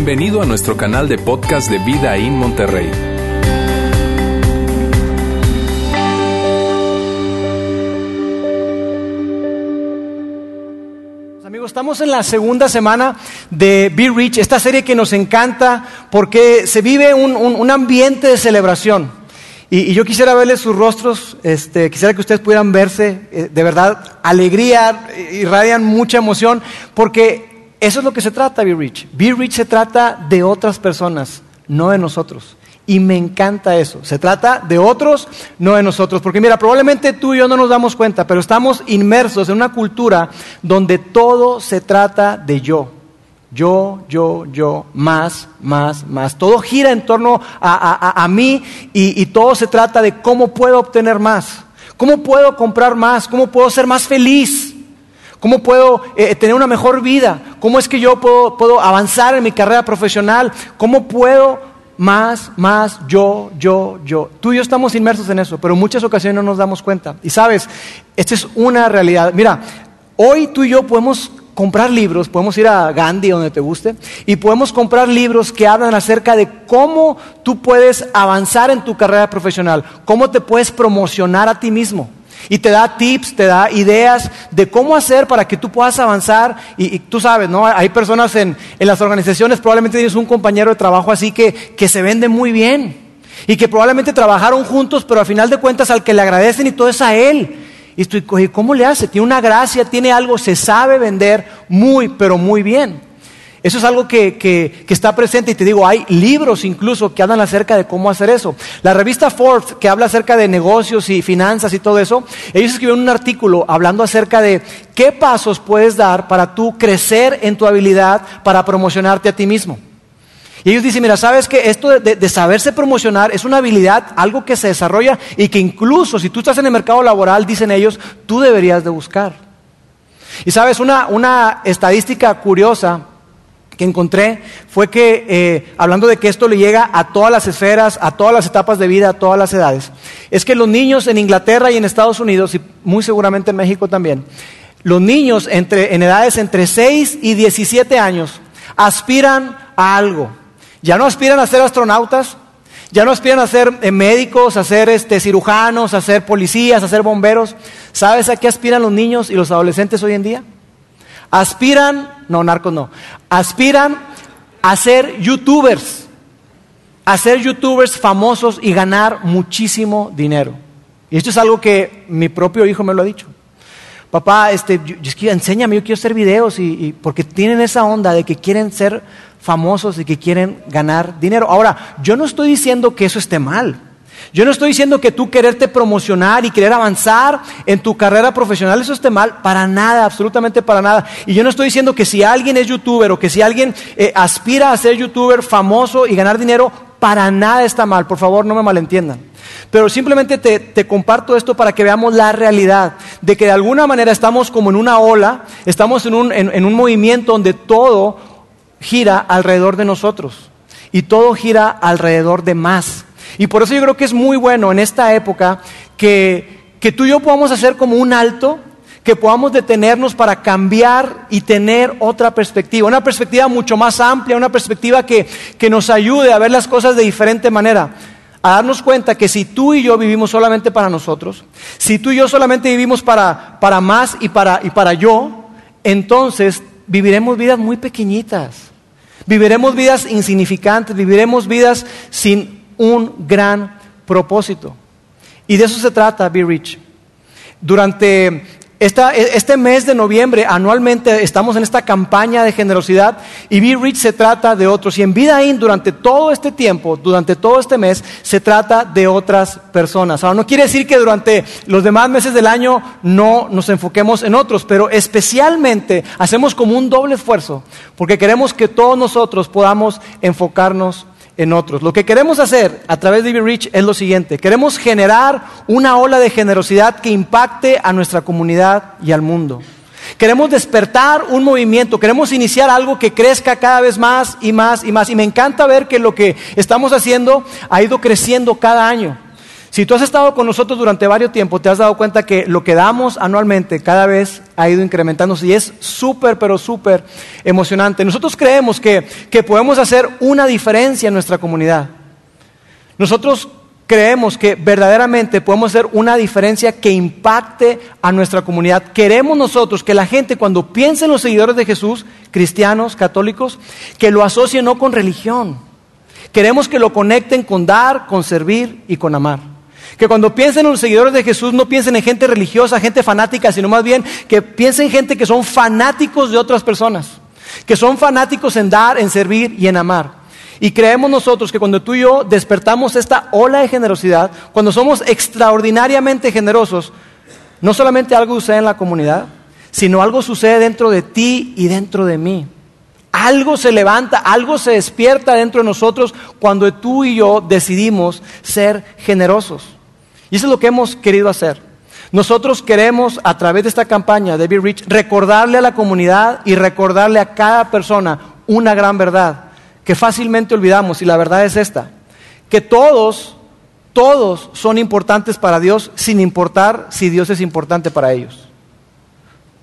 Bienvenido a nuestro canal de podcast de Vida en Monterrey. Amigos, estamos en la segunda semana de Be Rich, esta serie que nos encanta porque se vive un, un- ambiente de celebración. Y, y yo quisiera verles sus rostros, este, quisiera que ustedes pudieran verse, eh, de verdad, alegría, eh, irradian mucha emoción, porque eso es lo que se trata, Be Rich. Be Rich se trata de otras personas, no de nosotros. Y me encanta eso. Se trata de otros, no de nosotros. Porque mira, probablemente tú y yo no nos damos cuenta, pero estamos inmersos en una cultura donde todo se trata de yo. Yo, yo, yo, más, más, más. Todo gira en torno a, a- a- mí y, y todo se trata de cómo puedo obtener más. ¿Cómo puedo comprar más? ¿Cómo puedo ser más feliz? ¿Cómo puedo eh, tener una mejor vida? ¿Cómo es que yo puedo, puedo avanzar en mi carrera profesional? ¿Cómo puedo más, más, yo, yo, yo? Tú y yo estamos inmersos en eso, pero en muchas ocasiones no nos damos cuenta. Y sabes, esta es una realidad. Mira, hoy tú y yo podemos comprar libros, podemos ir a Gandhi, donde te guste, y podemos comprar libros que hablan acerca de cómo tú puedes avanzar en tu carrera profesional, cómo te puedes promocionar a ti mismo. Y te da tips, te da ideas de cómo hacer para que tú puedas avanzar. Y, tú sabes, ¿no? Hay personas en, en las organizaciones, probablemente tienes un compañero de trabajo así que, que se vende muy bien. Y que probablemente trabajaron juntos, pero al final de cuentas al que le agradecen y todo es a él. Y estoy, ¿cómo le hace? Tiene una gracia, tiene algo, se sabe vender muy, pero muy bien. Eso es algo que, está presente y te digo, hay libros incluso que hablan acerca de cómo hacer eso. La revista Forbes, que habla acerca de negocios y finanzas y todo eso, ellos escribieron un artículo hablando acerca de qué pasos puedes dar para tú crecer en tu habilidad para promocionarte a ti mismo. Y ellos dicen, mira, sabes que esto de, saberse promocionar es una habilidad, algo que se desarrolla y que incluso si tú estás en el mercado laboral, dicen ellos, tú deberías de buscar. Y sabes, una estadística curiosa que encontré fue que, eh, hablando de que esto le llega a todas las esferas, a todas las etapas de vida, a todas las edades, es que los niños en Inglaterra y en Estados Unidos, y muy seguramente en México también, los niños entre, en edades entre 6 y 17 años aspiran a algo. Ya no aspiran a ser astronautas, ya no aspiran a ser eh, médicos, a ser este, cirujanos, a ser policías, a ser bomberos. ¿Sabes a qué aspiran los niños y los adolescentes hoy en día? Aspiran, no, narcos no, aspiran a ser youtubers, a ser youtubers famosos y ganar muchísimo dinero. Y esto es algo que mi propio hijo me lo ha dicho. Papá, este, yo- es que enséñame, yo quiero hacer videos y, y- porque tienen esa onda de que quieren ser famosos y que quieren ganar dinero. Ahora, yo no estoy diciendo que eso esté mal. Yo no estoy diciendo que tú quererte promocionar y querer avanzar en tu carrera profesional, eso esté mal, para nada, absolutamente para nada. Y yo no estoy diciendo que si alguien es youtuber o que si alguien eh, aspira a ser youtuber famoso y ganar dinero, para nada está mal, por favor no me malentiendan. Pero simplemente te, comparto esto para que veamos la realidad de que de alguna manera estamos como en una ola, estamos en un, en un movimiento donde todo gira alrededor de nosotros y todo gira alrededor de más. Y por eso yo creo que es muy bueno en esta época que, que tú y yo podamos hacer como un alto, que podamos detenernos para cambiar y tener otra perspectiva, una perspectiva mucho más amplia, una perspectiva que, que nos ayude a ver las cosas de diferente manera a darnos cuenta que si tú y yo vivimos solamente para nosotros, si tú y yo solamente vivimos para, para más y para, y para yo, entonces viviremos vidas muy pequeñitas. Viviremos vidas insignificantes, viviremos vidas sin un gran propósito. Y de eso se trata, Be Rich. Durante esta- este mes de noviembre, anualmente, estamos en esta campaña de generosidad y Be Rich se trata de otros. Y en Vida In, durante todo este tiempo, durante todo este mes, se trata de otras personas. Ahora, no quiere decir que durante los demás meses del año no nos enfoquemos en otros, pero especialmente hacemos como un doble esfuerzo, porque queremos que todos nosotros podamos enfocarnos en otros. Lo que queremos hacer a través de Be Rich es lo siguiente. Queremos generar una ola de generosidad que impacte a nuestra comunidad y al mundo. Queremos despertar un movimiento, queremos iniciar algo que crezca cada vez más y más y más. Y me encanta ver que lo que estamos haciendo ha ido creciendo cada año. Si tú has estado con nosotros durante varios tiempos, te has dado cuenta que lo que damos anualmente cada vez ha ido incrementándose y es súper, pero súper emocionante. Nosotros creemos que, que podemos hacer una diferencia en nuestra comunidad. Nosotros creemos que verdaderamente podemos hacer una diferencia que impacte a nuestra comunidad. Queremos nosotros que la gente cuando piense en los seguidores de Jesús, cristianos, católicos, que lo asocie no con religión. Queremos que lo conecten con dar, con servir y con amar. Que cuando piensen en los seguidores de Jesús no piensen en gente religiosa, gente fanática, sino más bien que piensen en gente que son fanáticos de otras personas, que son fanáticos en dar, en servir y en amar. Y creemos nosotros que cuando tú y yo despertamos esta ola de generosidad, cuando somos extraordinariamente generosos, no solamente algo sucede en la comunidad, sino algo sucede dentro de ti y dentro de mí. Algo se levanta, algo se despierta dentro de nosotros cuando tú y yo decidimos ser generosos. Y eso es lo que hemos querido hacer. Nosotros queremos, a través de esta campaña de Be Rich, recordarle a la comunidad y recordarle a cada persona una gran verdad que fácilmente olvidamos y la verdad es esta, que todos, todos son importantes para Dios sin importar si Dios es importante para ellos.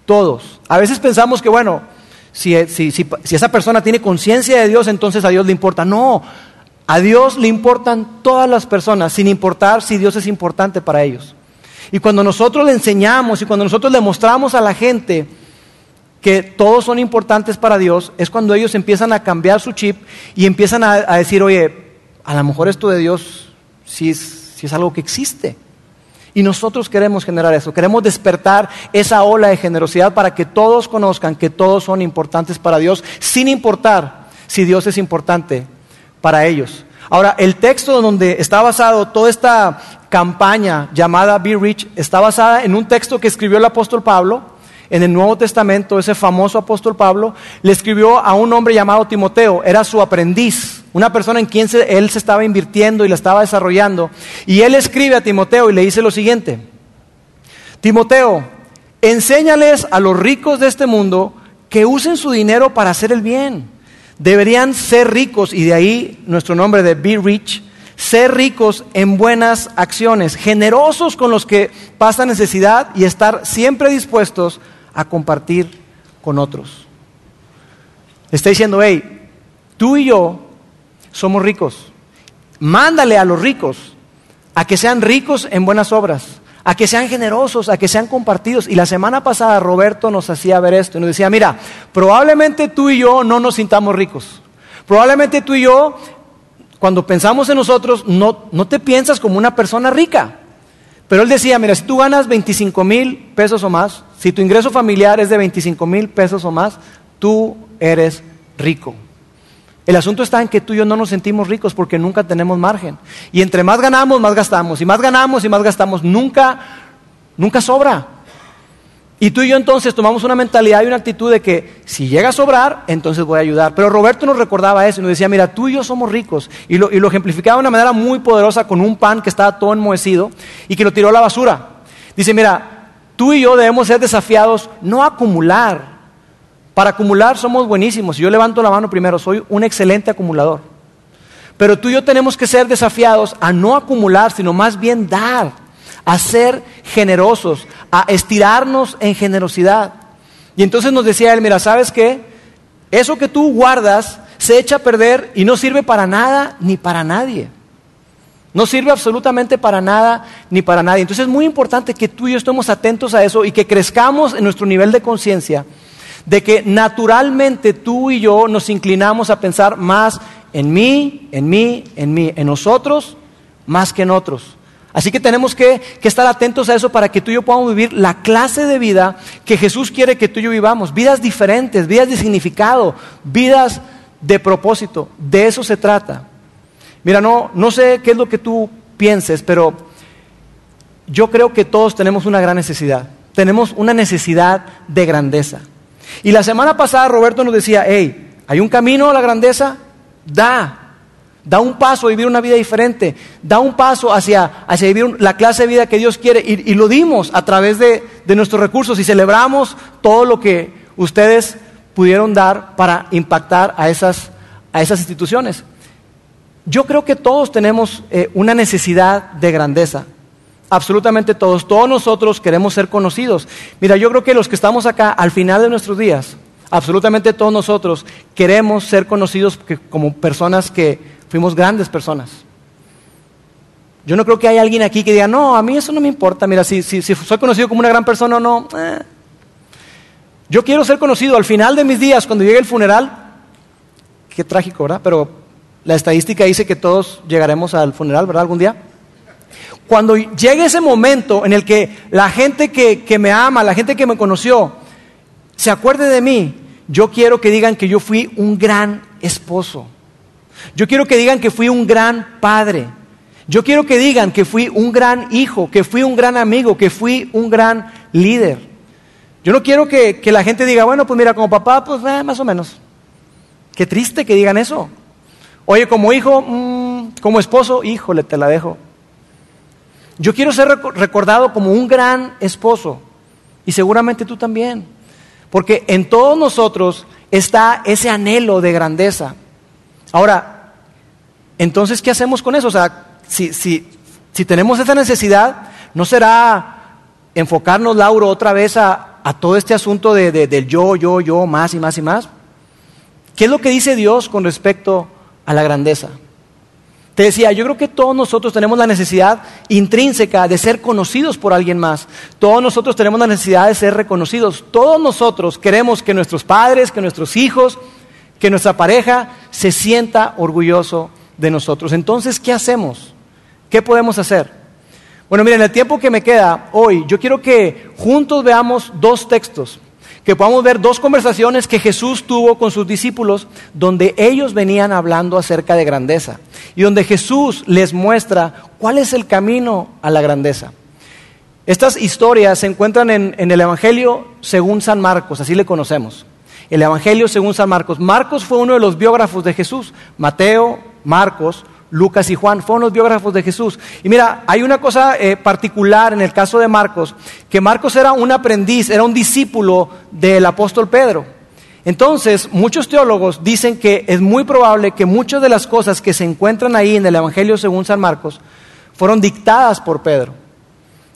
Todos. A veces pensamos que, bueno, si, si esa persona tiene conciencia de Dios, entonces a Dios le importa. No, a Dios le importan todas las personas, sin importar si Dios es importante para ellos. Y cuando nosotros le enseñamos y cuando nosotros le mostramos a la gente, que todos son importantes para Dios, es cuando ellos empiezan a cambiar su chip y empiezan a, decir, oye, a lo mejor esto de Dios sí es, es algo que existe. Y nosotros queremos generar eso, queremos despertar esa ola de generosidad para que todos conozcan que todos son importantes para Dios, sin importar si Dios es importante para ellos. Ahora, el texto donde está basado toda esta campaña llamada Be Rich está basada en un texto que escribió el apóstol Pablo en el Nuevo Testamento, ese famoso apóstol Pablo, le escribió a un hombre llamado Timoteo, era su aprendiz, una persona en quien él se estaba invirtiendo y la estaba desarrollando. Y él escribe a Timoteo y le dice lo siguiente, Timoteo, enséñales a los ricos de este mundo que usen su dinero para hacer el bien. Deberían ser ricos, y de ahí nuestro nombre de Be Rich, ser ricos en buenas acciones, generosos con los que pasan necesidad y estar siempre dispuestos a compartir con otros. Está diciendo, hey, tú y yo somos ricos. Mándale a los ricos a que sean ricos en buenas obras, a que sean generosos, a que sean compartidos. Y la semana pasada Roberto nos hacía ver esto y nos decía, mira, probablemente tú y yo no nos sintamos ricos. Probablemente tú y yo, cuando pensamos en nosotros, no, no te piensas como una persona rica. Pero él decía, mira, si tú ganas 25 mil pesos o más, si tu ingreso familiar es de 25 mil pesos o más, tú eres rico. El asunto está en que tú y yo no nos sentimos ricos porque nunca tenemos margen. Y entre más ganamos, más gastamos. Y más ganamos y más gastamos. Nunca, nunca sobra. Y tú y yo entonces tomamos una mentalidad y una actitud de que si llega a sobrar, entonces voy a ayudar. Pero Roberto nos recordaba eso y nos decía, mira, tú y yo somos ricos. Y lo, ejemplificaba de una manera muy poderosa con un pan que estaba todo enmohecido y que lo tiró a la basura. Dice, mira, tú y yo debemos ser desafiados no acumular. Para acumular somos buenísimos. Yo levanto la mano primero, soy un excelente acumulador. Pero tú y yo tenemos que ser desafiados a no acumular, sino más bien dar a ser generosos, a estirarnos en generosidad. Y entonces nos decía él, mira, ¿sabes qué? Eso que tú guardas se echa a perder y no sirve para nada ni para nadie. No sirve absolutamente para nada ni para nadie. Entonces es muy importante que tú y yo estemos atentos a eso y que crezcamos en nuestro nivel de conciencia de que naturalmente tú y yo nos inclinamos a pensar más en mí, en mí, en mí, en nosotros, más que en otros. Así que tenemos que, estar atentos a eso para que tú y yo podamos vivir la clase de vida que Jesús quiere que tú y yo vivamos. Vidas diferentes, vidas de significado, vidas de propósito. De eso se trata. Mira, no, no sé qué es lo que tú pienses, pero yo creo que todos tenemos una gran necesidad. Tenemos una necesidad de grandeza. Y la semana pasada Roberto nos decía, hey, hay un camino a la grandeza, da, Da un paso a vivir una vida diferente. Da un paso hacia, hacia vivir la clase de vida que Dios quiere. Y, lo dimos a través de, de, nuestros recursos y celebramos todo lo que ustedes pudieron dar para impactar a esas, a esas instituciones. yo creo que todos tenemos eh, una necesidad de grandeza. Absolutamente todos. Todos nosotros queremos ser conocidos. Mira, yo creo que los que estamos acá al final de nuestros días, absolutamente todos nosotros queremos ser conocidos como personas que fuimos grandes personas. Yo no creo que haya alguien aquí que diga, no, a mí eso no me importa. Mira, si, si, soy conocido como una gran persona o no. Eh. Yo quiero ser conocido al final de mis días, cuando llegue el funeral. Qué trágico, ¿verdad? Pero la estadística dice que todos llegaremos al funeral, ¿verdad? Algún día. Cuando llegue ese momento en el que la gente que, me ama, la gente que me conoció, se acuerde de mí, yo quiero que digan que yo fui un gran esposo. Yo quiero que digan que fui un gran padre. Yo quiero que digan que fui un gran hijo, que fui un gran amigo, que fui un gran líder. Yo no quiero que, la gente diga, bueno, pues mira, como papá, pues eh, más o menos. Qué triste que digan eso. Oye, como hijo, mm, como esposo, híjole, te la dejo. Yo quiero ser recordado como un gran esposo y seguramente tú también, porque en todos nosotros está ese anhelo de grandeza. Ahora, entonces, ¿qué hacemos con eso? O sea, si, si, si tenemos esa necesidad, ¿no será enfocarnos, Lauro, otra vez a, a todo este asunto de, del yo, yo, yo, más y más y más? ¿Qué es lo que dice Dios con respecto a la grandeza? Te decía, yo creo que todos nosotros tenemos la necesidad intrínseca de ser conocidos por alguien más. Todos nosotros tenemos la necesidad de ser reconocidos. Todos nosotros queremos que nuestros padres, que nuestros hijos, que nuestra pareja se sienta orgulloso de nosotros. Entonces, ¿qué hacemos? ¿Qué podemos hacer? Bueno, miren, el tiempo que me queda hoy, yo quiero que juntos veamos dos textos que podamos ver dos conversaciones que Jesús tuvo con sus discípulos donde ellos venían hablando acerca de grandeza y donde Jesús les muestra cuál es el camino a la grandeza. Estas historias se encuentran en, el Evangelio según San Marcos, así le conocemos. El Evangelio según San Marcos. Marcos fue uno de los biógrafos de Jesús. Mateo, Marcos, Lucas y Juan, fueron los biógrafos de Jesús. Y mira, hay una cosa eh, particular en el caso de Marcos, que Marcos era un aprendiz, era un discípulo del apóstol Pedro. Entonces, muchos teólogos dicen que es muy probable que muchas de las cosas que se encuentran ahí en el Evangelio según San Marcos fueron dictadas por Pedro.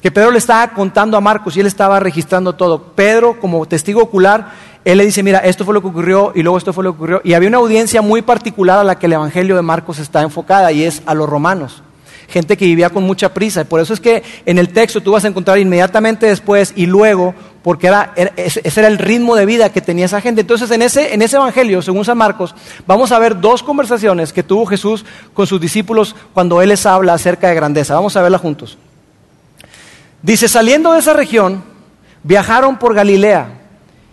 Que Pedro le estaba contando a Marcos y él estaba registrando todo. Pedro, como testigo ocular, él le dice, mira, esto fue lo que ocurrió y luego esto fue lo que ocurrió. Y había una audiencia muy particular a la que el Evangelio de Marcos está enfocada y es a los romanos. Gente que vivía con mucha prisa. Por eso es que en el texto tú vas a encontrar inmediatamente después y luego, porque era, ese era el ritmo de vida que tenía esa gente. Entonces en ese, en ese Evangelio, según San Marcos, vamos a ver dos conversaciones que tuvo Jesús con sus discípulos cuando Él les habla acerca de grandeza. Vamos a verla juntos. Dice, saliendo de esa región, viajaron por Galilea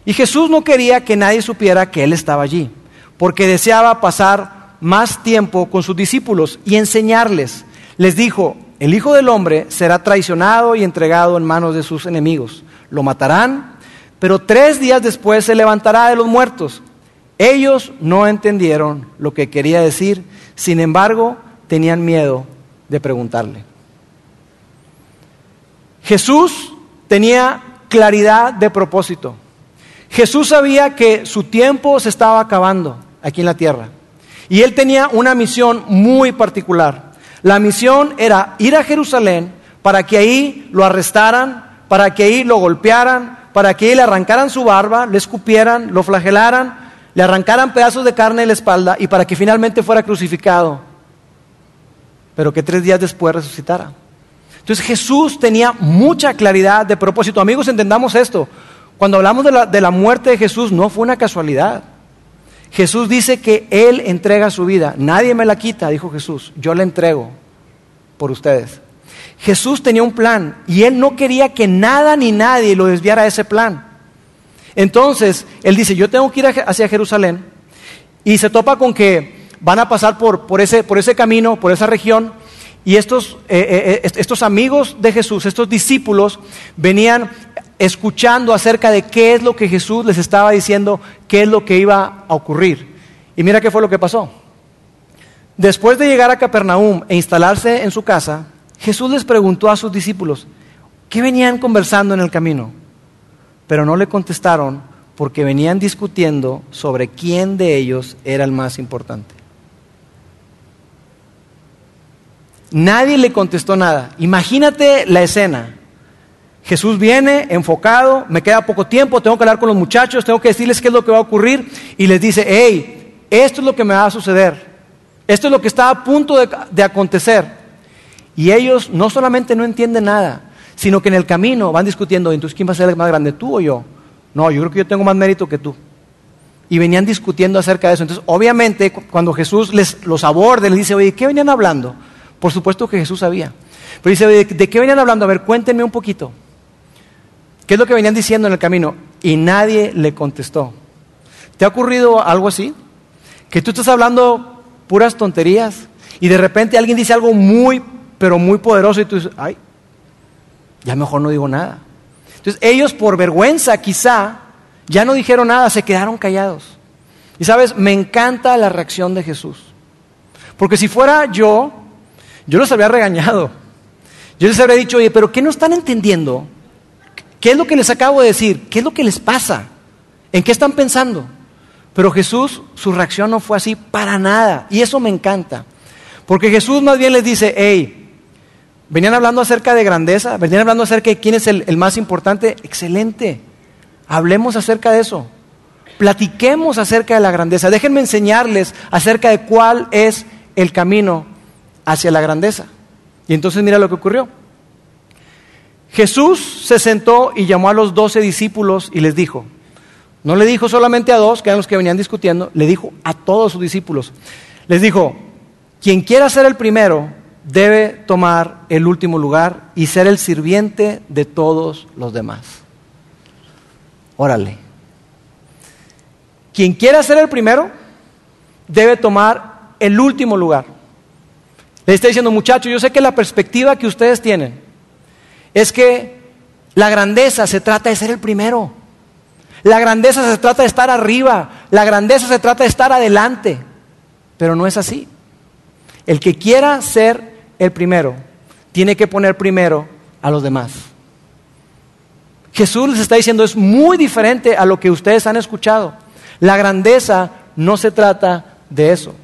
y Jesús no quería que nadie supiera que Él estaba allí, porque deseaba pasar más tiempo con sus discípulos y enseñarles. Les dijo, el Hijo del Hombre será traicionado y entregado en manos de sus enemigos. Lo matarán, pero tres días después se levantará de los muertos. Ellos no entendieron lo que quería decir, sin embargo, tenían miedo de preguntarle. Jesús tenía claridad de propósito. Jesús sabía que su tiempo se estaba acabando aquí en la tierra. Y él tenía una misión muy particular. La misión era ir a Jerusalén para que ahí lo arrestaran, para que ahí lo golpearan, para que ahí le arrancaran su barba, le escupieran, lo flagelaran, le arrancaran pedazos de carne de la espalda y para que finalmente fuera crucificado, pero que tres días después resucitara. Entonces Jesús tenía mucha claridad de propósito. Amigos, entendamos esto. Cuando hablamos de la, de la muerte de Jesús, no fue una casualidad. Jesús dice que Él entrega su vida. Nadie me la quita, dijo Jesús. Yo la entrego por ustedes. Jesús tenía un plan y Él no quería que nada ni nadie lo desviara de ese plan. Entonces, Él dice, yo tengo que ir hacia Jerusalén y se topa con que van a pasar por, por, ese, por ese camino, por esa región, y estos, eh, eh, eh, estos amigos de Jesús, estos discípulos, venían escuchando acerca de qué es lo que Jesús les estaba diciendo, qué es lo que iba a ocurrir. Y mira qué fue lo que pasó. Después de llegar a Capernaum e instalarse en su casa, Jesús les preguntó a sus discípulos, ¿qué venían conversando en el camino? Pero no le contestaron porque venían discutiendo sobre quién de ellos era el más importante. Nadie le contestó nada. Imagínate la escena. Jesús viene enfocado, me queda poco tiempo, tengo que hablar con los muchachos, tengo que decirles qué es lo que va a ocurrir y les dice, hey, esto es lo que me va a suceder, esto es lo que está a punto de, acontecer. Y ellos no solamente no entienden nada, sino que en el camino van discutiendo, entonces ¿quién va a ser el más grande, tú o yo? No, yo creo que yo tengo más mérito que tú. Y venían discutiendo acerca de eso. Entonces, obviamente, cuando Jesús les, los aborda, les dice, oye, ¿qué venían hablando? Por supuesto que Jesús sabía. Pero dice, ¿de qué venían hablando? A ver, cuéntenme un poquito. ¿Qué es lo que venían diciendo en el camino? Y nadie le contestó. ¿Te ha ocurrido algo así? Que tú estás hablando puras tonterías y de repente alguien dice algo muy, pero muy poderoso y tú dices, ay, ya mejor no digo nada. Entonces ellos por vergüenza quizá ya no dijeron nada, se quedaron callados. Y sabes, me encanta la reacción de Jesús. Porque si fuera yo, yo los habría regañado. Yo les habría dicho, oye, pero ¿qué no están entendiendo? ¿Qué es lo que les acabo de decir? ¿Qué es lo que les pasa? ¿En qué están pensando? Pero Jesús, su reacción no fue así para nada. Y eso me encanta. Porque Jesús más bien les dice, hey, venían hablando acerca de grandeza, venían hablando acerca de quién es el, el más importante. Excelente. Hablemos acerca de eso. Platiquemos acerca de la grandeza. Déjenme enseñarles acerca de cuál es el camino hacia la grandeza. Y entonces mira lo que ocurrió. Jesús se sentó y llamó a los doce discípulos y les dijo, no le dijo solamente a dos, que eran los que venían discutiendo, le dijo a todos sus discípulos. Les dijo, quien quiera ser el primero debe tomar el último lugar y ser el sirviente de todos los demás. Órale. Quien quiera ser el primero debe tomar el último lugar. Le está diciendo, muchachos, yo sé que la perspectiva que ustedes tienen es que la grandeza se trata de ser el primero. La grandeza se trata de estar arriba. La grandeza se trata de estar adelante. Pero no es así. El que quiera ser el primero tiene que poner primero a los demás. Jesús les está diciendo es muy diferente a lo que ustedes han escuchado. La grandeza no se trata de eso.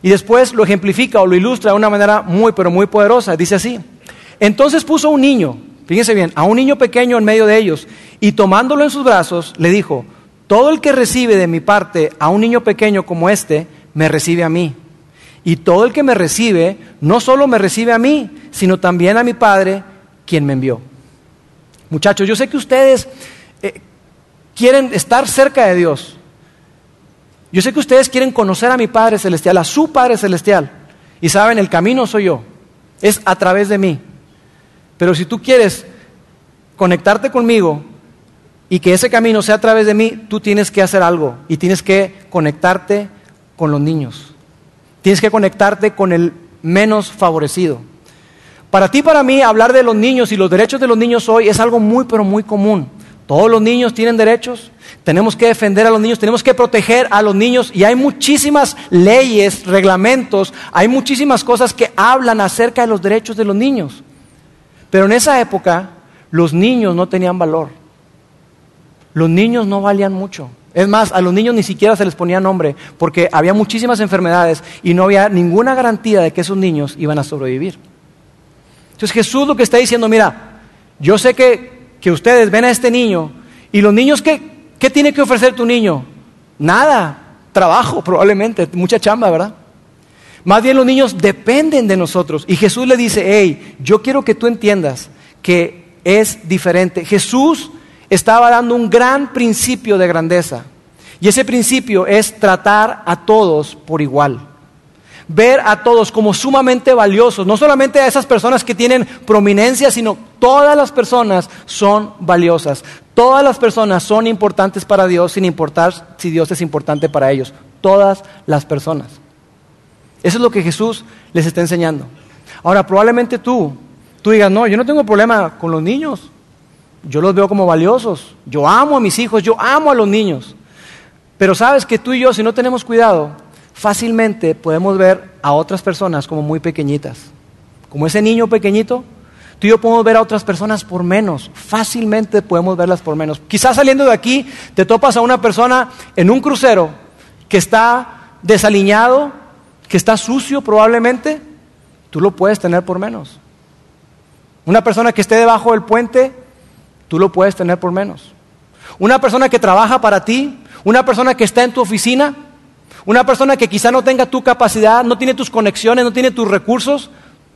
Y después lo ejemplifica o lo ilustra de una manera muy, pero muy poderosa. Dice así, entonces puso un niño, fíjense bien, a un niño pequeño en medio de ellos, y tomándolo en sus brazos, le dijo, todo el que recibe de mi parte a un niño pequeño como este, me recibe a mí. Y todo el que me recibe, no solo me recibe a mí, sino también a mi Padre, quien me envió. Muchachos, yo sé que ustedes eh, quieren estar cerca de Dios. Yo sé que ustedes quieren conocer a mi Padre Celestial, a su Padre Celestial. Y saben, el camino soy yo. Es a través de mí. Pero si tú quieres conectarte conmigo y que ese camino sea a través de mí, tú tienes que hacer algo y tienes que conectarte con los niños. Tienes que conectarte con el menos favorecido. Para ti, para mí, hablar de los niños y los derechos de los niños hoy es algo muy, pero muy común. Todos los niños tienen derechos, tenemos que defender a los niños, tenemos que proteger a los niños y hay muchísimas leyes, reglamentos, hay muchísimas cosas que hablan acerca de los derechos de los niños. Pero en esa época los niños no tenían valor. Los niños no valían mucho. Es más, a los niños ni siquiera se les ponía nombre porque había muchísimas enfermedades y no había ninguna garantía de que esos niños iban a sobrevivir. Entonces Jesús lo que está diciendo, mira, yo sé que, que ustedes ven a este niño y los niños, ¿qué, ¿qué tiene que ofrecer tu niño? Nada, trabajo probablemente, mucha chamba, ¿verdad? Más bien los niños dependen de nosotros. Y Jesús le dice, hey, yo quiero que tú entiendas que es diferente. Jesús estaba dando un gran principio de grandeza. Y ese principio es tratar a todos por igual. Ver a todos como sumamente valiosos. No solamente a esas personas que tienen prominencia, sino todas las personas son valiosas. Todas las personas son importantes para Dios sin importar si Dios es importante para ellos. Todas las personas. Eso es lo que Jesús les está enseñando. Ahora, probablemente tú, tú digas, no, yo no tengo problema con los niños. Yo los veo como valiosos. Yo amo a mis hijos, yo amo a los niños. Pero sabes que tú y yo, si no tenemos cuidado, fácilmente podemos ver a otras personas como muy pequeñitas. Como ese niño pequeñito, tú y yo podemos ver a otras personas por menos. Fácilmente podemos verlas por menos. Quizás saliendo de aquí te topas a una persona en un crucero que está desaliñado, que está sucio probablemente, tú lo puedes tener por menos. Una persona que esté debajo del puente, tú lo puedes tener por menos. Una persona que trabaja para ti, una persona que está en tu oficina, una persona que quizá no tenga tu capacidad, no tiene tus conexiones, no tiene tus recursos,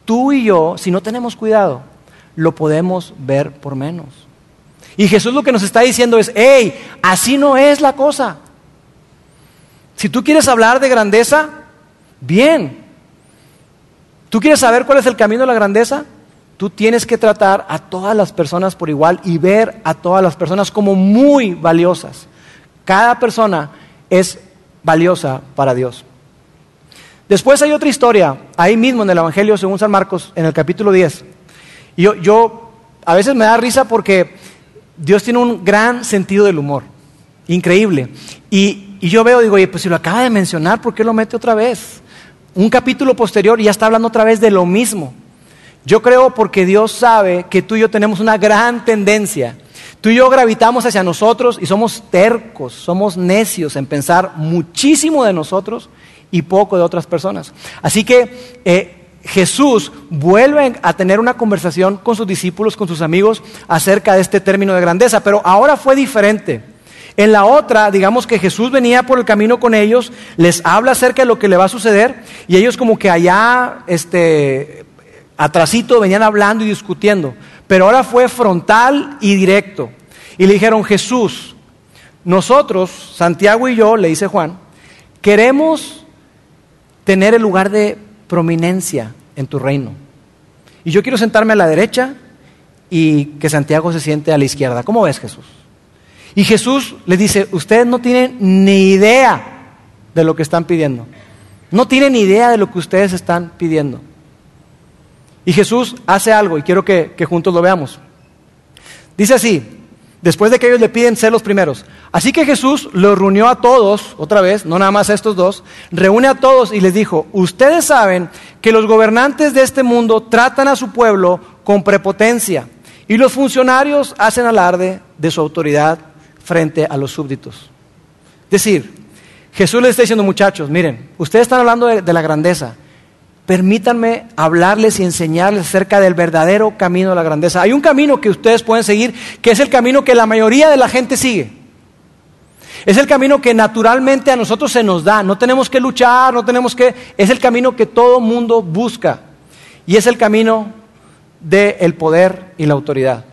tú y yo, si no tenemos cuidado, lo podemos ver por menos. Y Jesús lo que nos está diciendo es, hey, así no es la cosa. Si tú quieres hablar de grandeza, bien. ¿Tú quieres saber cuál es el camino de la grandeza? Tú tienes que tratar a todas las personas por igual y ver a todas las personas como muy valiosas. Cada persona es valiosa para Dios. Después hay otra historia, ahí mismo en el Evangelio según San Marcos, en el capítulo 10. Y yo, yo a veces me da risa porque Dios tiene un gran sentido del humor, increíble. Y, y yo veo, digo, oye, pues si lo acaba de mencionar, ¿por qué lo mete otra vez? Un capítulo posterior ya está hablando otra vez de lo mismo. Yo creo porque Dios sabe que tú y yo tenemos una gran tendencia. Tú y yo gravitamos hacia nosotros y somos tercos, somos necios en pensar muchísimo de nosotros y poco de otras personas. Así que eh, Jesús vuelve a tener una conversación con sus discípulos, con sus amigos, acerca de este término de grandeza, pero ahora fue diferente. En la otra, digamos que Jesús venía por el camino con ellos, les habla acerca de lo que le va a suceder y ellos como que allá, este, atrasito venían hablando y discutiendo, pero ahora fue frontal y directo. Y le dijeron, Jesús, nosotros, Santiago y yo, le dice Juan, queremos tener el lugar de prominencia en tu reino. Y yo quiero sentarme a la derecha y que Santiago se siente a la izquierda. ¿Cómo ves Jesús? Y Jesús le dice, ustedes no tienen ni idea de lo que están pidiendo. No tienen ni idea de lo que ustedes están pidiendo. Y Jesús hace algo y quiero que, que juntos lo veamos. Dice así, después de que ellos le piden ser los primeros. Así que Jesús los reunió a todos, otra vez, no nada más a estos dos, reúne a todos y les dijo, ustedes saben que los gobernantes de este mundo tratan a su pueblo con prepotencia y los funcionarios hacen alarde de su autoridad frente a los súbditos. Es decir, Jesús les está diciendo, muchachos, miren, ustedes están hablando de, de la grandeza, permítanme hablarles y enseñarles acerca del verdadero camino de la grandeza. Hay un camino que ustedes pueden seguir, que es el camino que la mayoría de la gente sigue. Es el camino que naturalmente a nosotros se nos da. No tenemos que luchar, no tenemos que... Es el camino que todo mundo busca. Y es el camino del poder y la autoridad.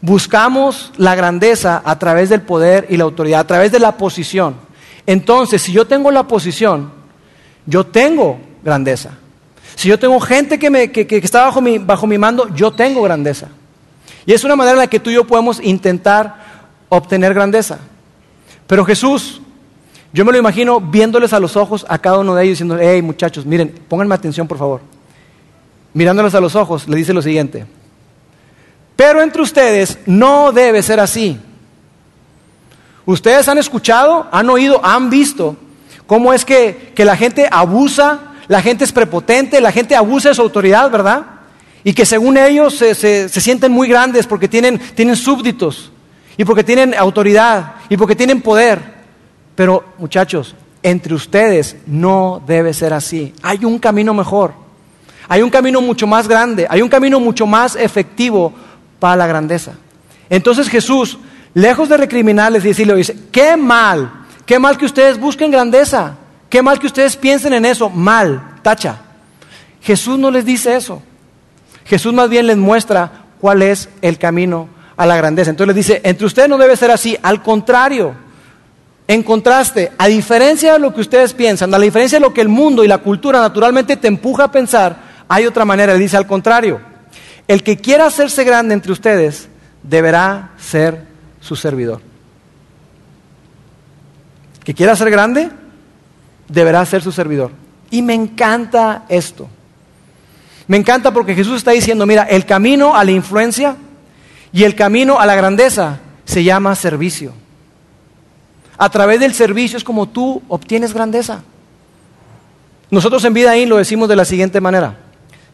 Buscamos la grandeza a través del poder y la autoridad, a través de la posición. Entonces, si yo tengo la posición, yo tengo grandeza. Si yo tengo gente que, me, está bajo mi, bajo mi mando, yo tengo grandeza. Y es una manera en la que tú y yo podemos intentar obtener grandeza. Pero Jesús, yo me lo imagino viéndoles a los ojos a cada uno de ellos diciendo, hey muchachos, miren, pónganme atención por favor. Mirándoles a los ojos, le dice lo siguiente. Pero entre ustedes no debe ser así. Ustedes han escuchado, han oído, han visto cómo es que, que la gente abusa la gente es prepotente, la gente abusa de su autoridad, ¿verdad? Y que según ellos se, sienten muy grandes porque tienen, tienen súbditos y porque tienen autoridad y porque tienen poder. Pero muchachos, entre ustedes no debe ser así. Hay un camino mejor. Hay un camino mucho más grande. Hay un camino mucho más efectivo para la grandeza. Entonces Jesús, lejos de recriminarles y decirle, dice, qué mal, qué mal que ustedes busquen grandeza. Qué mal que ustedes piensen en eso. Mal, tacha. Jesús no les dice eso. Jesús más bien les muestra cuál es el camino a la grandeza. Entonces les dice, entre ustedes no debe ser así. Al contrario, en contraste, a diferencia de lo que ustedes piensan, a diferencia de lo que el mundo y la cultura naturalmente te empuja a pensar, hay otra manera. Le dice al contrario, el que quiera hacerse grande entre ustedes deberá ser su servidor. ¿Que quiera ser grande? deberá ser su servidor. Y me encanta esto. Me encanta porque Jesús está diciendo, mira, el camino a la influencia y el camino a la grandeza se llama servicio. A través del servicio es como tú obtienes grandeza. Nosotros en Vida ahí lo decimos de la siguiente manera.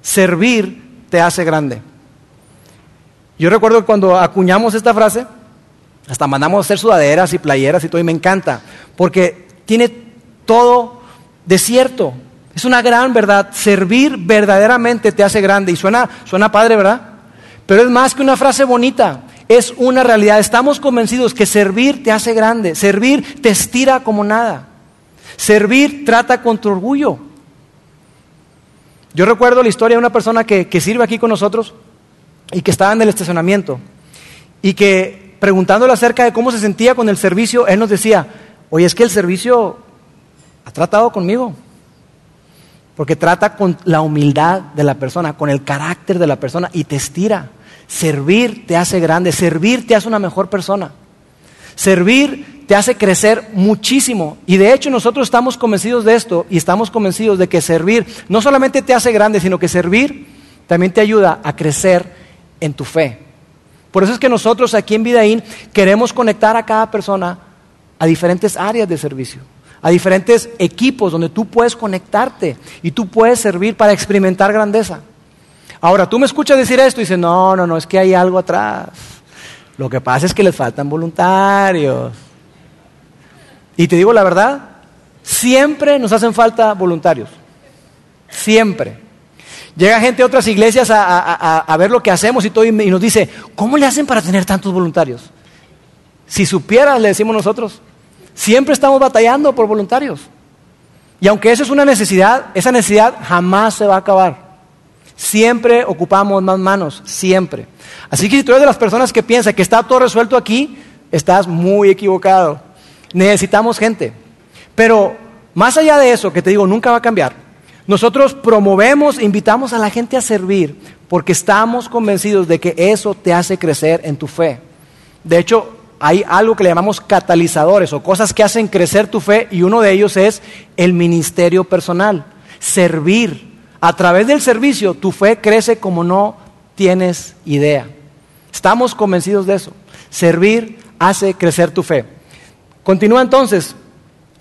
Servir te hace grande. Yo recuerdo que cuando acuñamos esta frase, hasta mandamos a hacer sudaderas y playeras y todo, y me encanta, porque tiene todo desierto. Es una gran verdad. Servir verdaderamente te hace grande. Y suena, suena padre, ¿verdad? Pero es más que una frase bonita. Es una realidad. Estamos convencidos que servir te hace grande. Servir te estira como nada. Servir trata con tu orgullo. Yo recuerdo la historia de una persona que, que sirve aquí con nosotros y que estaba en el estacionamiento y que preguntándole acerca de cómo se sentía con el servicio, él nos decía, oye, es que el servicio ha tratado conmigo. Porque trata con la humildad de la persona, con el carácter de la persona y te estira. Servir te hace grande, servir te hace una mejor persona. Servir te hace crecer muchísimo. Y de hecho nosotros estamos convencidos de esto y estamos convencidos de que servir no solamente te hace grande, sino que servir también te ayuda a crecer en tu fe. Por eso es que nosotros aquí en Vidaín queremos conectar a cada persona a diferentes áreas de servicio a diferentes equipos donde tú puedes conectarte y tú puedes servir para experimentar grandeza. Ahora, tú me escuchas decir esto y dices, no, no, no, es que hay algo atrás. Lo que pasa es que les faltan voluntarios. Y te digo la verdad, siempre nos hacen falta voluntarios. Siempre. Llega gente de otras iglesias a, ver lo que hacemos y todo y nos dice, ¿cómo le hacen para tener tantos voluntarios? Si supieras, le decimos nosotros, Siempre estamos batallando por voluntarios. Y aunque eso es una necesidad, esa necesidad jamás se va a acabar. Siempre ocupamos más manos, siempre. Así que si tú eres de las personas que piensa que está todo resuelto aquí, estás muy equivocado. Necesitamos gente. Pero más allá de eso, que te digo, nunca va a cambiar. Nosotros promovemos, invitamos a la gente a servir porque estamos convencidos de que eso te hace crecer en tu fe. De hecho, hay algo que le llamamos catalizadores o cosas que hacen crecer tu fe y uno de ellos es el ministerio personal, servir. A través del servicio tu fe crece como no tienes idea. Estamos convencidos de eso. Servir hace crecer tu fe. Continúa entonces.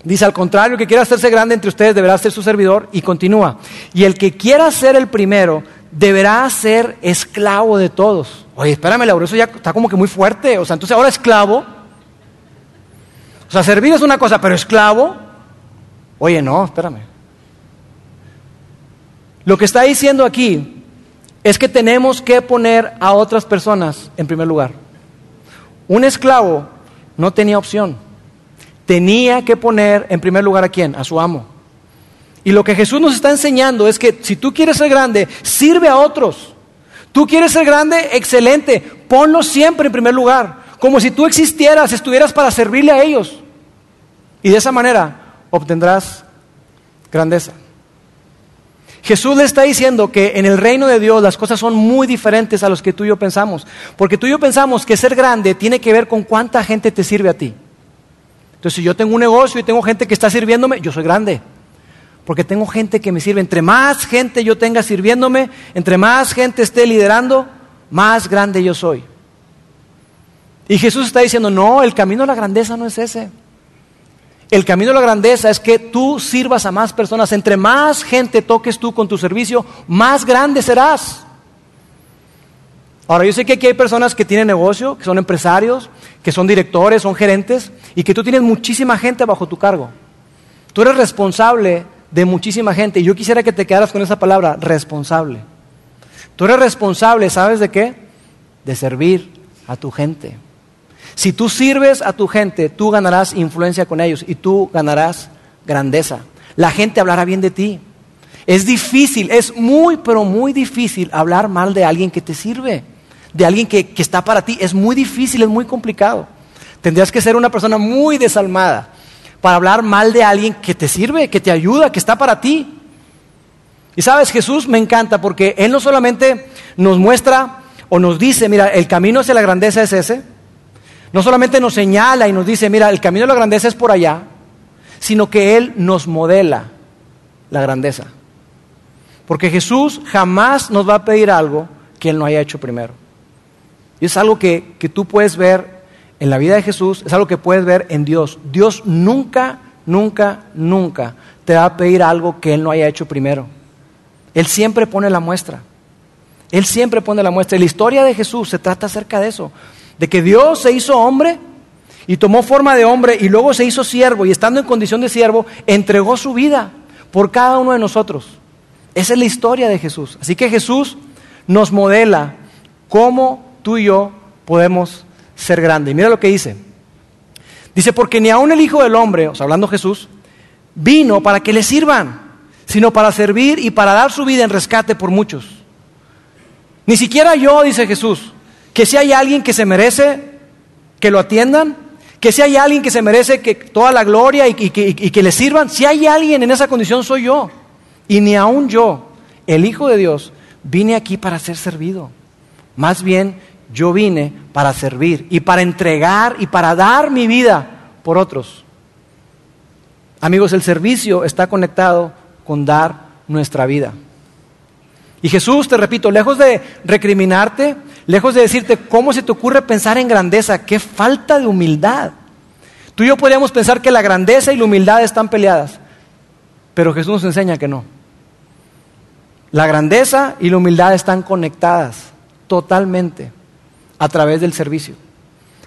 Dice, al contrario, el que quiera hacerse grande entre ustedes deberá ser su servidor y continúa. Y el que quiera ser el primero deberá ser esclavo de todos. Oye, espérame, Laura, eso ya está como que muy fuerte. O sea, entonces ahora esclavo. O sea, servir es una cosa, pero esclavo. Oye, no, espérame. Lo que está diciendo aquí es que tenemos que poner a otras personas en primer lugar. Un esclavo no tenía opción. Tenía que poner en primer lugar a quién? A su amo. Y lo que Jesús nos está enseñando es que si tú quieres ser grande, sirve a otros. Tú quieres ser grande, excelente, ponlo siempre en primer lugar, como si tú existieras, estuvieras para servirle a ellos. Y de esa manera obtendrás grandeza. Jesús le está diciendo que en el reino de Dios las cosas son muy diferentes a los que tú y yo pensamos. Porque tú y yo pensamos que ser grande tiene que ver con cuánta gente te sirve a ti. Entonces, si yo tengo un negocio y tengo gente que está sirviéndome, yo soy grande. Porque tengo gente que me sirve. Entre más gente yo tenga sirviéndome, entre más gente esté liderando, más grande yo soy. Y Jesús está diciendo, no, el camino a la grandeza no es ese. El camino a la grandeza es que tú sirvas a más personas. Entre más gente toques tú con tu servicio, más grande serás. Ahora, yo sé que aquí hay personas que tienen negocio, que son empresarios, que son directores, son gerentes, y que tú tienes muchísima gente bajo tu cargo. Tú eres responsable de muchísima gente. Y yo quisiera que te quedaras con esa palabra, responsable. Tú eres responsable, ¿sabes de qué? De servir a tu gente. Si tú sirves a tu gente, tú ganarás influencia con ellos y tú ganarás grandeza. La gente hablará bien de ti. Es difícil, es muy, pero muy difícil hablar mal de alguien que te sirve, de alguien que, que está para ti. Es muy difícil, es muy complicado. Tendrías que ser una persona muy desalmada para hablar mal de alguien que te sirve, que te ayuda, que está para ti. Y sabes, Jesús me encanta porque Él no solamente nos muestra o nos dice, mira, el camino hacia la grandeza es ese, no solamente nos señala y nos dice, mira, el camino de la grandeza es por allá, sino que Él nos modela la grandeza. Porque Jesús jamás nos va a pedir algo que Él no haya hecho primero. Y es algo que, que tú puedes ver en la vida de Jesús es algo que puedes ver en Dios. Dios nunca, nunca, nunca te va a pedir algo que Él no haya hecho primero. Él siempre pone la muestra. Él siempre pone la muestra. Y la historia de Jesús se trata acerca de eso. De que Dios se hizo hombre y tomó forma de hombre y luego se hizo siervo y estando en condición de siervo entregó su vida por cada uno de nosotros. Esa es la historia de Jesús. Así que Jesús nos modela cómo tú y yo podemos ser grandes. Y mira lo que dice. Dice, porque ni aun el Hijo del Hombre, o sea, hablando Jesús, vino para que le sirvan, sino para servir y para dar su vida en rescate por muchos. Ni siquiera yo, dice Jesús, que si hay alguien que se merece que lo atiendan, que si hay alguien que se merece que toda la gloria y, que le sirvan, si hay alguien en esa condición soy yo. Y ni aun yo, el Hijo de Dios, vine aquí para ser servido. Más bien, yo vine para servir y para entregar y para dar mi vida por otros. Amigos, el servicio está conectado con dar nuestra vida. Y Jesús, te repito, lejos de recriminarte, lejos de decirte cómo se te ocurre pensar en grandeza, qué falta de humildad. Tú y yo podríamos pensar que la grandeza y la humildad están peleadas, pero Jesús nos enseña que no. La grandeza y la humildad están conectadas totalmente a través del servicio.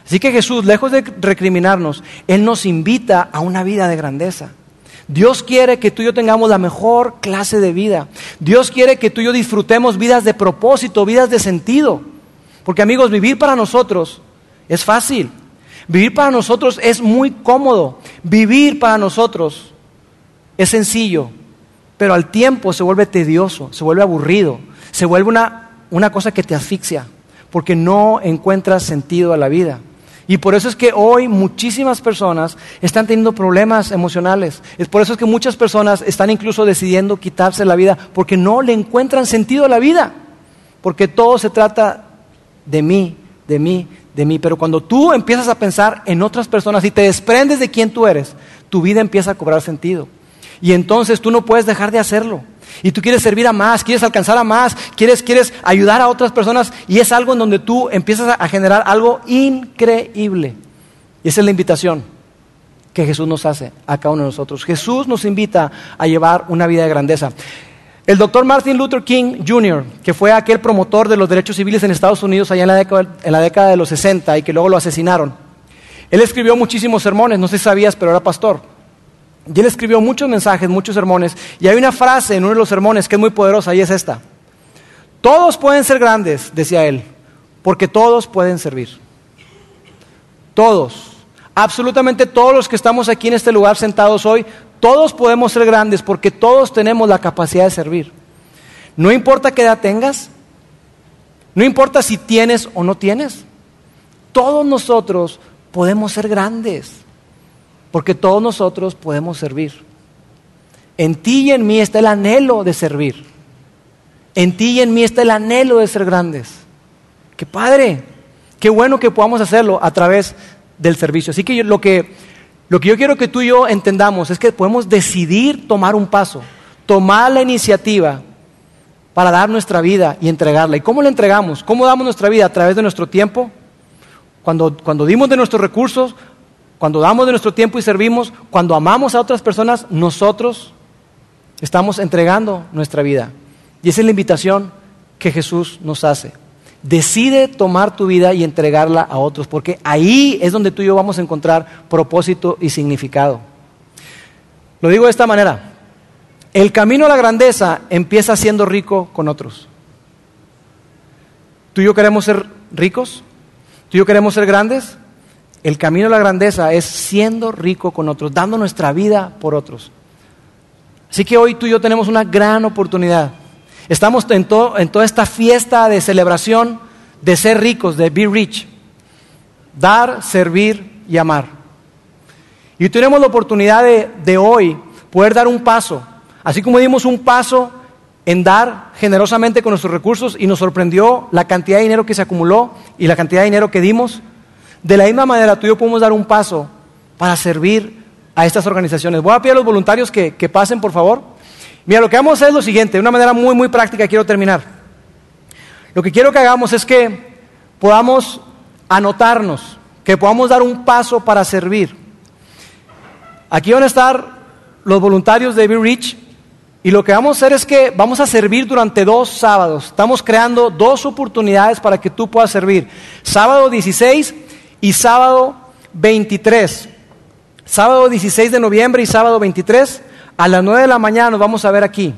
Así que Jesús, lejos de recriminarnos, Él nos invita a una vida de grandeza. Dios quiere que tú y yo tengamos la mejor clase de vida. Dios quiere que tú y yo disfrutemos vidas de propósito, vidas de sentido. Porque amigos, vivir para nosotros es fácil. Vivir para nosotros es muy cómodo. Vivir para nosotros es sencillo. Pero al tiempo se vuelve tedioso, se vuelve aburrido, se vuelve una, una cosa que te asfixia porque no encuentras sentido a la vida. Y por eso es que hoy muchísimas personas están teniendo problemas emocionales. Es por eso es que muchas personas están incluso decidiendo quitarse la vida porque no le encuentran sentido a la vida. Porque todo se trata de mí, de mí, de mí. Pero cuando tú empiezas a pensar en otras personas y te desprendes de quién tú eres, tu vida empieza a cobrar sentido. Y entonces tú no puedes dejar de hacerlo. Y tú quieres servir a más, quieres alcanzar a más, quieres, quieres ayudar a otras personas y es algo en donde tú empiezas a generar algo increíble. Y esa es la invitación que Jesús nos hace a cada uno de nosotros. Jesús nos invita a llevar una vida de grandeza. El doctor Martin Luther King Jr., que fue aquel promotor de los derechos civiles en Estados Unidos allá en la década, en la década de los 60 y que luego lo asesinaron, él escribió muchísimos sermones, no sé si sabías, pero era pastor. Y él escribió muchos mensajes, muchos sermones. Y hay una frase en uno de los sermones que es muy poderosa y es esta. Todos pueden ser grandes, decía él, porque todos pueden servir. Todos. Absolutamente todos los que estamos aquí en este lugar sentados hoy, todos podemos ser grandes porque todos tenemos la capacidad de servir. No importa qué edad tengas, no importa si tienes o no tienes, todos nosotros podemos ser grandes. Porque todos nosotros podemos servir. En ti y en mí está el anhelo de servir. En ti y en mí está el anhelo de ser grandes. Qué padre, qué bueno que podamos hacerlo a través del servicio. Así que lo, que lo que yo quiero que tú y yo entendamos es que podemos decidir tomar un paso, tomar la iniciativa para dar nuestra vida y entregarla. ¿Y cómo la entregamos? ¿Cómo damos nuestra vida? A través de nuestro tiempo. Cuando, cuando dimos de nuestros recursos, cuando damos de nuestro tiempo y servimos, cuando amamos a otras personas, nosotros estamos entregando nuestra vida. Y esa es la invitación que Jesús nos hace. Decide tomar tu vida y entregarla a otros, porque ahí es donde tú y yo vamos a encontrar propósito y significado. Lo digo de esta manera. El camino a la grandeza empieza siendo rico con otros. ¿Tú y yo queremos ser ricos? ¿Tú y yo queremos ser grandes? El camino a la grandeza es siendo rico con otros, dando nuestra vida por otros. Así que hoy tú y yo tenemos una gran oportunidad. Estamos en, toda esta fiesta de celebración de ser ricos, de be rich. Dar, servir y amar. Y tenemos la oportunidad de, de hoy poder dar un paso. Así como dimos un paso en dar generosamente con nuestros recursos y nos sorprendió la cantidad de dinero que se acumuló y la cantidad de dinero que dimos, de la misma manera, tú y yo podemos dar un paso para servir a estas organizaciones. Voy a pedir a los voluntarios que, pasen, por favor. Mira, lo que vamos a hacer es lo siguiente, de una manera muy, muy práctica, quiero terminar. Lo que quiero que hagamos es que podamos anotarnos, que podamos dar un paso para servir. Aquí van a estar los voluntarios de Be Rich y lo que vamos a hacer es que vamos a servir durante dos sábados. Estamos creando dos oportunidades para que tú puedas servir. Sábado 16 y sábado 23. Sábado 16 de noviembre y sábado 23 A las 9 de la mañana nos vamos a ver aquí.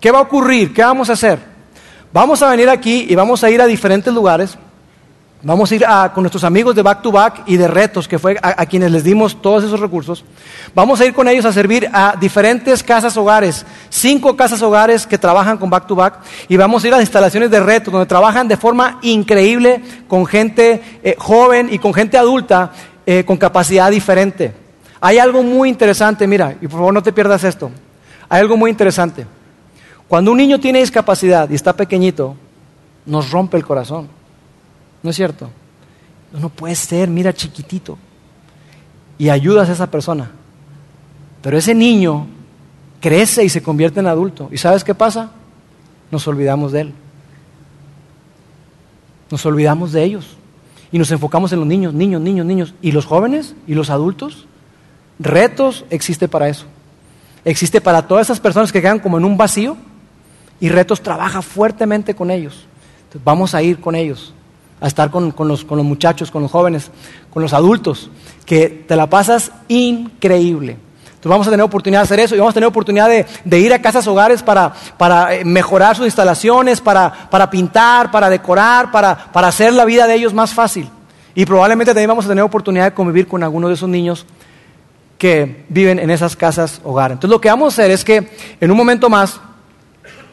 ¿Qué va a ocurrir? ¿Qué vamos a hacer? Vamos a venir aquí y vamos a ir a diferentes lugares. Vamos a ir con nuestros amigos de Back to Back y de Retos, que fue a, quienes les dimos todos esos recursos. Vamos a ir con ellos a servir a diferentes casas hogares, cinco casas hogares que trabajan con Back to Back, y vamos a ir a instalaciones de Retos, donde trabajan de forma increíble con gente eh, joven y con gente adulta eh, con capacidad diferente. Hay algo muy interesante, mira, y por favor no te pierdas esto. Hay algo muy interesante. Cuando un niño tiene discapacidad y está pequeñito, nos rompe el corazón. ¿No es cierto? No puede ser, mira chiquitito. Y ayudas a esa persona. Pero ese niño crece y se convierte en adulto. ¿Y sabes qué pasa? Nos olvidamos de él. Nos olvidamos de ellos. Y nos enfocamos en los niños, niños, niños, niños. ¿Y los jóvenes? ¿Y los adultos? Retos existe para eso. Existe para todas esas personas que quedan como en un vacío y Retos trabaja fuertemente con ellos. vamos a ir con ellos, a estar con, los, muchachos, con los jóvenes, con los adultos, que te la pasas increíble. Entonces vamos a tener oportunidad de hacer eso y vamos a tener oportunidad de, ir a casas hogares para, eh, mejorar sus instalaciones, para, pintar, para decorar, para, para hacer la vida de ellos más fácil. Y probablemente también vamos a tener oportunidad de convivir con algunos de esos niños que viven en esas casas hogares. Entonces lo que vamos a hacer es que en un momento más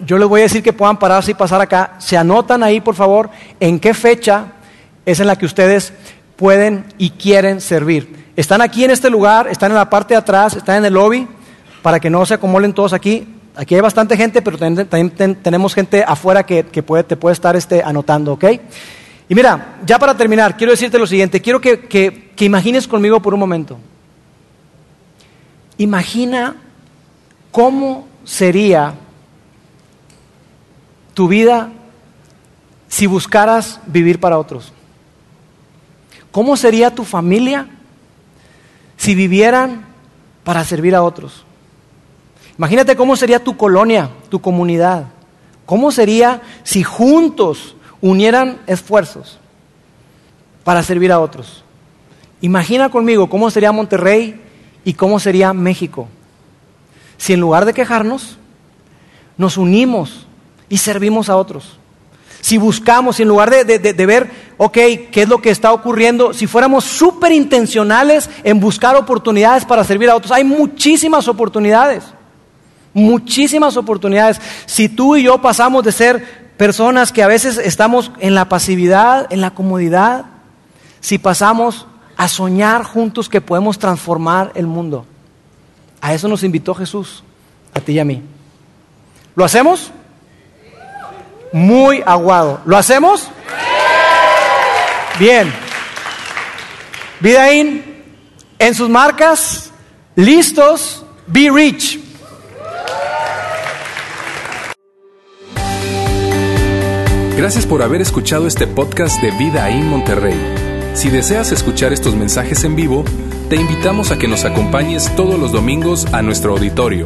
yo les voy a decir que puedan pararse y pasar acá. Se anotan ahí, por favor, en qué fecha es en la que ustedes pueden y quieren servir. Están aquí en este lugar, están en la parte de atrás, están en el lobby, para que no se acumulen todos aquí. Aquí hay bastante gente, pero también, tenemos gente afuera que, te puede estar este, anotando, ¿ok? Y mira, ya para terminar, quiero decirte lo siguiente. Quiero que imagines conmigo por un momento. Imagina cómo sería tu vida si buscaras vivir para otros? ¿Cómo sería tu familia si vivieran para servir a otros? Imagínate cómo sería tu colonia, tu comunidad. ¿Cómo sería si juntos unieran esfuerzos para servir a otros? Imagina conmigo cómo sería Monterrey y cómo sería México. Si en lugar de quejarnos, nos unimos y servimos a otros. Si buscamos, en lugar de, ver, ok, qué es lo que está ocurriendo, si fuéramos súper intencionales en buscar oportunidades para servir a otros, hay muchísimas oportunidades, muchísimas oportunidades. Si tú y yo pasamos de ser personas que a veces estamos en la pasividad, en la comodidad, si pasamos a soñar juntos que podemos transformar el mundo. A eso nos invitó Jesús, a ti y a mí. ¿Lo hacemos? Muy aguado. ¿Lo hacemos? Bien. Vidaín, en sus marcas, listos, be rich. Gracias por haber escuchado este podcast de Vida en Monterrey. Si deseas escuchar estos mensajes en vivo, te invitamos a que nos acompañes todos los domingos a nuestro auditorio